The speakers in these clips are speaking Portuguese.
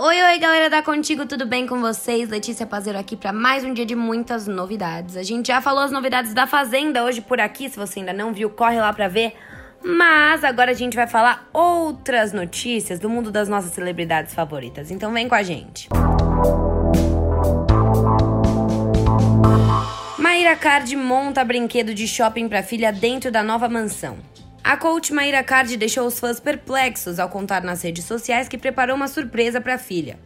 Oi, oi, galera da Contigo, tudo bem com vocês? Letícia Pazeiro aqui para mais um dia de muitas novidades. A gente já falou as novidades da Fazenda hoje por aqui, se você ainda não viu, corre lá para ver. Mas agora a gente vai falar outras notícias do mundo das nossas celebridades favoritas. Então vem com a gente. Maíra Card monta brinquedo de shopping para filha dentro da nova mansão. A coach Maíra Card deixou os fãs perplexos ao contar nas redes sociais que preparou uma surpresa para a filha.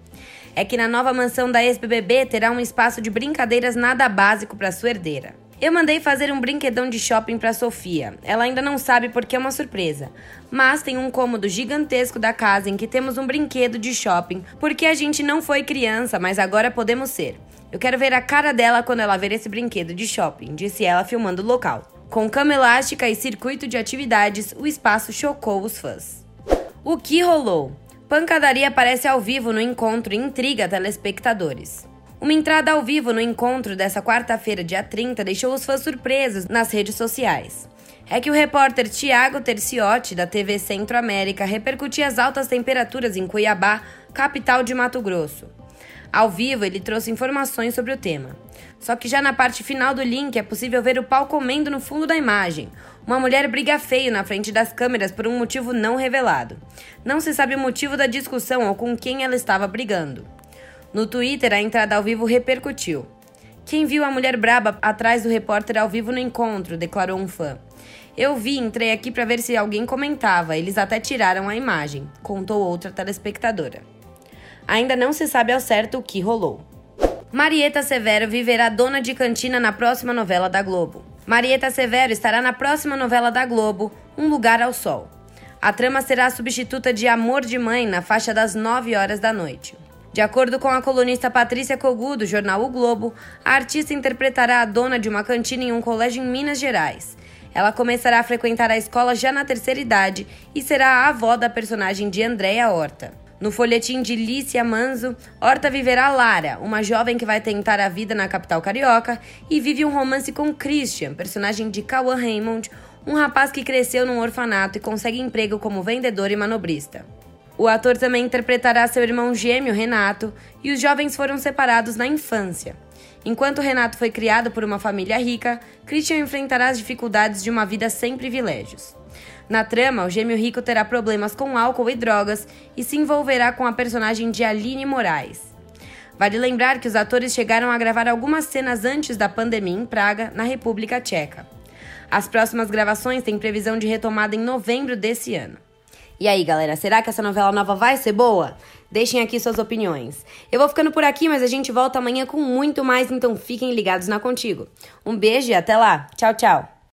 É que na nova mansão da ex-BBB terá um espaço de brincadeiras nada básico para sua herdeira. Eu mandei fazer um brinquedão de shopping para Sofia. Ela ainda não sabe porque é uma surpresa, mas tem um cômodo gigantesco da casa em que temos um brinquedo de shopping, porque a gente não foi criança, mas agora podemos ser. Eu quero ver a cara dela quando ela ver esse brinquedo de shopping, disse ela filmando o local. Com cama elástica e circuito de atividades, o espaço chocou os fãs. O que rolou? Pancadaria aparece ao vivo no encontro e intriga telespectadores. Uma entrada ao vivo no encontro dessa quarta-feira, dia 30, deixou os fãs surpresos nas redes sociais. É que o repórter Tiago Terciotti, da TV Centro-América, repercutia as altas temperaturas em Cuiabá, capital de Mato Grosso. Ao vivo, ele trouxe informações sobre o tema. Só que já na parte final do link é possível ver o pau comendo no fundo da imagem. Uma mulher briga feio na frente das câmeras por um motivo não revelado. Não se sabe o motivo da discussão ou com quem ela estava brigando. No Twitter, a entrada ao vivo repercutiu. Quem viu a mulher braba atrás do repórter ao vivo no encontro? declarou um fã. Eu vi, entrei aqui para ver se alguém comentava. Eles até tiraram a imagem, contou outra telespectadora. Ainda não se sabe ao certo o que rolou. Marieta Severo viverá dona de cantina na próxima novela da Globo. Marieta Severo estará na próxima novela da Globo, Um Lugar ao Sol. A trama será a substituta de Amor de Mãe na faixa das 9 horas da noite. De acordo com a colunista Patrícia Cogu, do jornal O Globo, a artista interpretará a dona de uma cantina em um colégio em Minas Gerais. Ela começará a frequentar a escola já na terceira idade e será a avó da personagem de Andréa Horta. No folhetim de Lícia Manzo, Horta viverá Lara, uma jovem que vai tentar a vida na capital carioca e vive um romance com Christian, personagem de Cauã Raymond, um rapaz que cresceu num orfanato e consegue emprego como vendedor e manobrista. O ator também interpretará seu irmão gêmeo, Renato, e os jovens foram separados na infância. Enquanto Renato foi criado por uma família rica, Christian enfrentará as dificuldades de uma vida sem privilégios. Na trama, o gêmeo rico terá problemas com álcool e drogas e se envolverá com a personagem de Aline Moraes. Vale lembrar que os atores chegaram a gravar algumas cenas antes da pandemia em Praga, na República Tcheca. As próximas gravações têm previsão de retomada em novembro desse ano. E aí, galera, será que essa novela nova vai ser boa? Deixem aqui suas opiniões. Eu vou ficando por aqui, mas a gente volta amanhã com muito mais, então fiquem ligados na Contigo. Um beijo e até lá. Tchau, tchau.